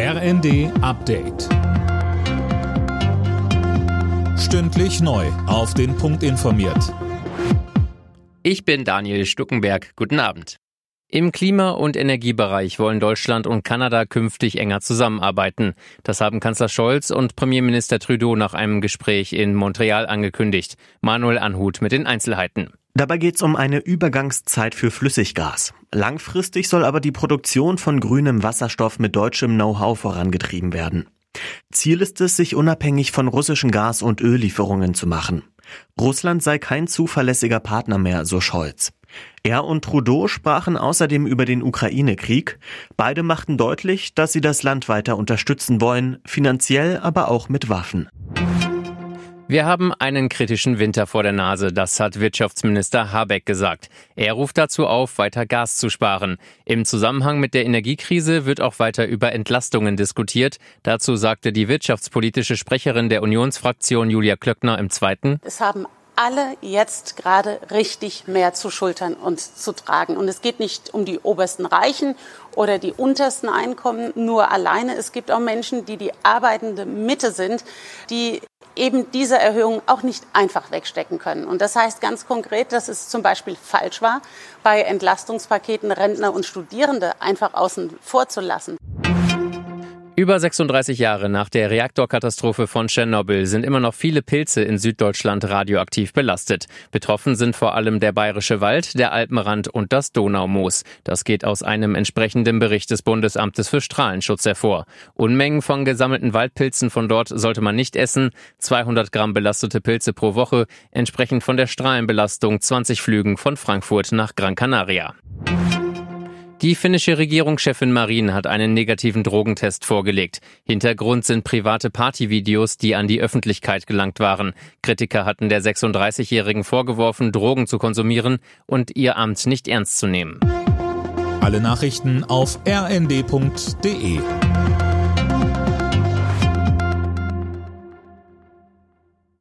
RND Update. Stündlich neu. Auf den Punkt informiert. Ich bin Daniel Stuckenberg. Guten Abend. Im Klima- und Energiebereich wollen Deutschland und Kanada künftig enger zusammenarbeiten. Das haben Kanzler Scholz und Premierminister Trudeau nach einem Gespräch in Montreal angekündigt. Manuel Anhut mit den Einzelheiten. Dabei geht es um eine Übergangszeit für Flüssiggas. Langfristig soll aber die Produktion von grünem Wasserstoff mit deutschem Know-how vorangetrieben werden. Ziel ist es, sich unabhängig von russischen Gas- und Öllieferungen zu machen. Russland sei kein zuverlässiger Partner mehr, so Scholz. Er und Trudeau sprachen außerdem über den Ukraine-Krieg. Beide machten deutlich, dass sie das Land weiter unterstützen wollen, finanziell, aber auch mit Waffen. Wir haben einen kritischen Winter vor der Nase, das hat Wirtschaftsminister Habeck gesagt. Er ruft dazu auf, weiter Gas zu sparen. Im Zusammenhang mit der Energiekrise wird auch weiter über Entlastungen diskutiert. Dazu sagte die wirtschaftspolitische Sprecherin der Unionsfraktion Julia Klöckner im Zweiten. Es haben alle jetzt gerade richtig mehr zu schultern und zu tragen. Und es geht nicht um die obersten Reichen oder die untersten Einkommen nur alleine. Es gibt auch Menschen, die die arbeitende Mitte sind, die eben diese Erhöhung auch nicht einfach wegstecken können. Und das heißt ganz konkret, dass es zum Beispiel falsch war, bei Entlastungspaketen Rentner und Studierende einfach außen vor zu lassen. Über 36 Jahre nach der Reaktorkatastrophe von Tschernobyl sind immer noch viele Pilze in Süddeutschland radioaktiv belastet. Betroffen sind vor allem der Bayerische Wald, der Alpenrand und das Donaumoos. Das geht aus einem entsprechenden Bericht des Bundesamtes für Strahlenschutz hervor. Unmengen von gesammelten Waldpilzen von dort sollte man nicht essen. 200 Gramm belastete Pilze pro Woche, entsprechend von der Strahlenbelastung 20 Flügen von Frankfurt nach Gran Canaria. Die finnische Regierungschefin Marin hat einen negativen Drogentest vorgelegt. Hintergrund sind private Partyvideos, die an die Öffentlichkeit gelangt waren. Kritiker hatten der 36-Jährigen vorgeworfen, Drogen zu konsumieren und ihr Amt nicht ernst zu nehmen. Alle Nachrichten auf rnd.de